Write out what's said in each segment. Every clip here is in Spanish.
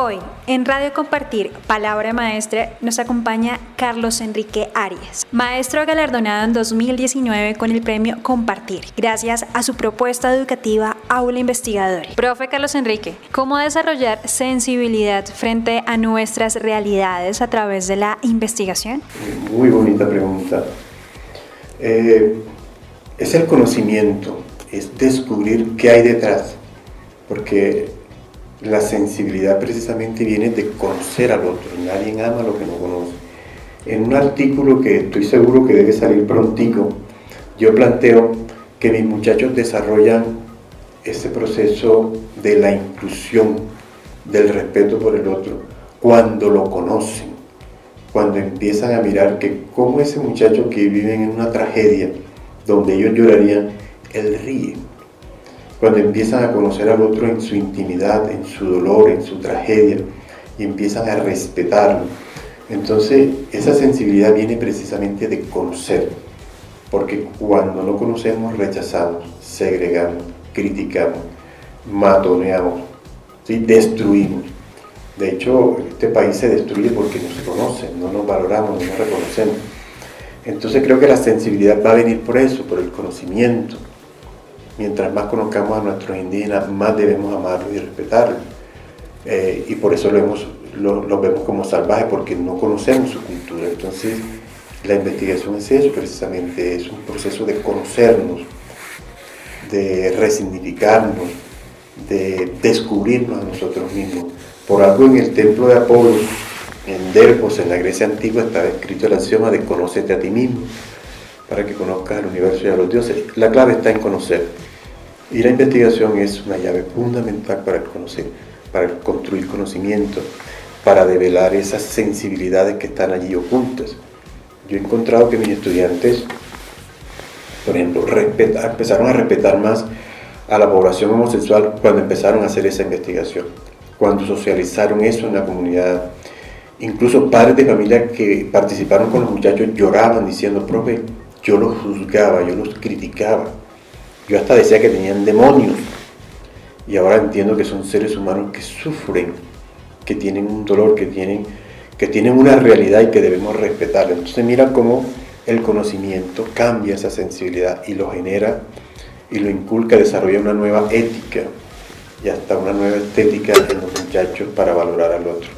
Hoy, en Radio Compartir, Palabra Maestra, nos acompaña Carlos Enrique Arias, maestro galardonado en 2019 con el premio Compartir, gracias a su propuesta educativa Aula Investigadora. Profe Carlos Enrique, ¿cómo desarrollar sensibilidad frente a nuestras realidades a través de la investigación? Muy bonita pregunta. Eh, es el conocimiento, es descubrir qué hay detrás, porque la sensibilidad precisamente viene de conocer al otro. Nadie ama lo que no conoce. En un artículo que estoy seguro que debe salir prontico, yo planteo que mis muchachos desarrollan ese proceso de la inclusión, del respeto por el otro, cuando lo conocen, cuando empiezan a mirar que como ese muchacho que vive en una tragedia, donde ellos llorarían, él ríe cuando empiezan a conocer al otro en su intimidad, en su dolor, en su tragedia, y empiezan a respetarlo. Entonces, esa sensibilidad viene precisamente de conocer, porque cuando no conocemos, rechazamos, segregamos, criticamos, matoneamos, destruimos. De hecho, este país se destruye porque no se conoce, no nos valoramos, no nos reconocemos. Entonces creo que la sensibilidad va a venir por eso, por el conocimiento, mientras más conozcamos a nuestros indígenas, más debemos amarlos y respetarlos. Eh, y por eso lo, vemos como salvajes, porque no conocemos su cultura. Entonces, la investigación es eso, precisamente, es un proceso de conocernos, de resignificarnos, de descubrirnos a nosotros mismos. Por algo en el templo de Apolo, en Delfos, en la Grecia antigua, estaba escrito el axioma de conócete a ti mismo, para que conozcas el universo y a los dioses. La clave está en conocer. Y la investigación es una llave fundamental para conocer, para construir conocimiento, para develar esas sensibilidades que están allí ocultas. Yo he encontrado que mis estudiantes, por ejemplo, empezaron a respetar más a la población homosexual cuando empezaron a hacer esa investigación, cuando socializaron eso en la comunidad. Incluso padres de familia que participaron con los muchachos lloraban diciendo, profe, yo los juzgaba, yo los criticaba yo hasta decía que tenían demonios. Y ahora entiendo que son seres humanos que sufren, que tienen un dolor, que tienen, que tienen una realidad y que debemos respetar. Entonces mira cómo el conocimiento cambia esa sensibilidad y lo genera y lo inculca, desarrolla una nueva ética y hasta una nueva estética en los muchachos para valorar al otro,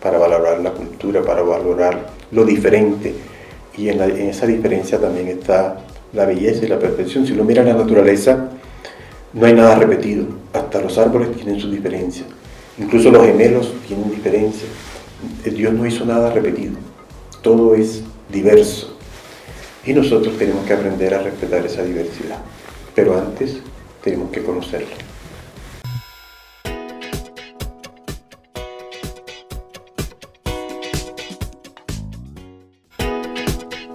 para valorar la cultura, para valorar lo diferente. Y en, esa diferencia también está la belleza y la perfección. Si uno mira la naturaleza, no hay nada repetido. Hasta los árboles tienen su diferencia. Incluso los gemelos tienen diferencia. Dios no hizo nada repetido. Todo es diverso. Y nosotros tenemos que aprender a respetar esa diversidad. Pero antes tenemos que conocerla.